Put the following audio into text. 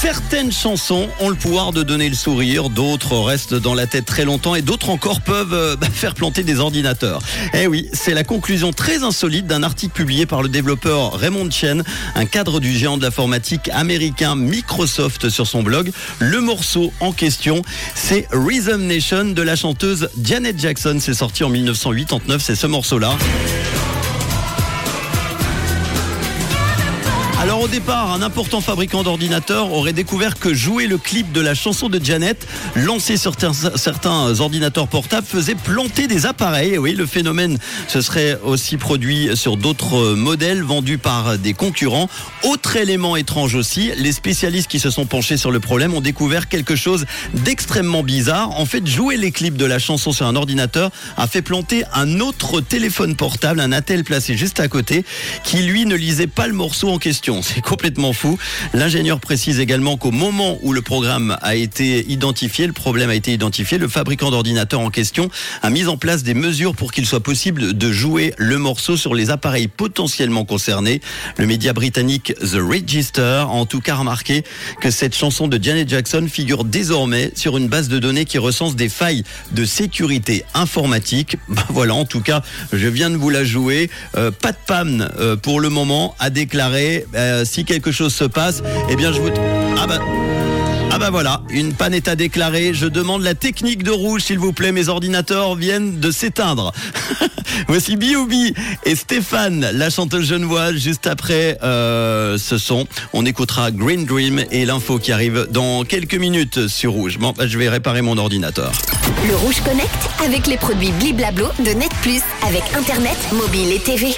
Certaines chansons ont le pouvoir de donner le sourire, d'autres restent dans la tête très longtemps et d'autres encore peuvent euh, bah, faire planter des ordinateurs. Eh oui, c'est la conclusion très insolite d'un article publié par le développeur Raymond Chen, un cadre du géant de l'informatique américain Microsoft sur son blog. Le morceau en question, c'est Rhythm Nation de la chanteuse Janet Jackson. C'est sorti en 1989, c'est ce morceau-là. Alors au départ, un important fabricant d'ordinateurs aurait découvert que jouer le clip de la chanson de Janet, lancé sur certains ordinateurs portables, faisait planter des appareils. Oui, le phénomène se serait aussi produit sur d'autres modèles vendus par des concurrents. Autre élément étrange aussi, les spécialistes qui se sont penchés sur le problème ont découvert quelque chose d'extrêmement bizarre. En fait, jouer les clips de la chanson sur un ordinateur a fait planter un autre téléphone portable, un attel placé juste à côté, qui lui ne lisait pas le morceau en question. C'est complètement fou. L'ingénieur précise également qu'au moment où le programme a été identifié, le problème a été identifié, le fabricant d'ordinateurs en question a mis en place des mesures pour qu'il soit possible de jouer le morceau sur les appareils potentiellement concernés. Le média britannique The Register a en tout cas remarqué que cette chanson de Janet Jackson figure désormais sur une base de données qui recense des failles de sécurité informatique. Ben voilà, en tout cas, je viens de vous la jouer. Euh, pas de panne euh, pour le moment, a déclaré euh, si quelque chose se passe, eh bien je vous... Ah bah... Ah bah voilà, une panne est à déclarer. Je demande la technique de rouge, s'il vous plaît. Mes ordinateurs viennent de s'éteindre. Voici B.O.B. et Stéphane, la chanteuse genevoise, juste après euh, ce son. On écoutera Green Dream et l'info qui arrive dans quelques minutes sur Rouge. Bon, bah, je vais réparer mon ordinateur. Le Rouge Connect avec les produits Bliblablo de Net Plus avec Internet, mobile et TV.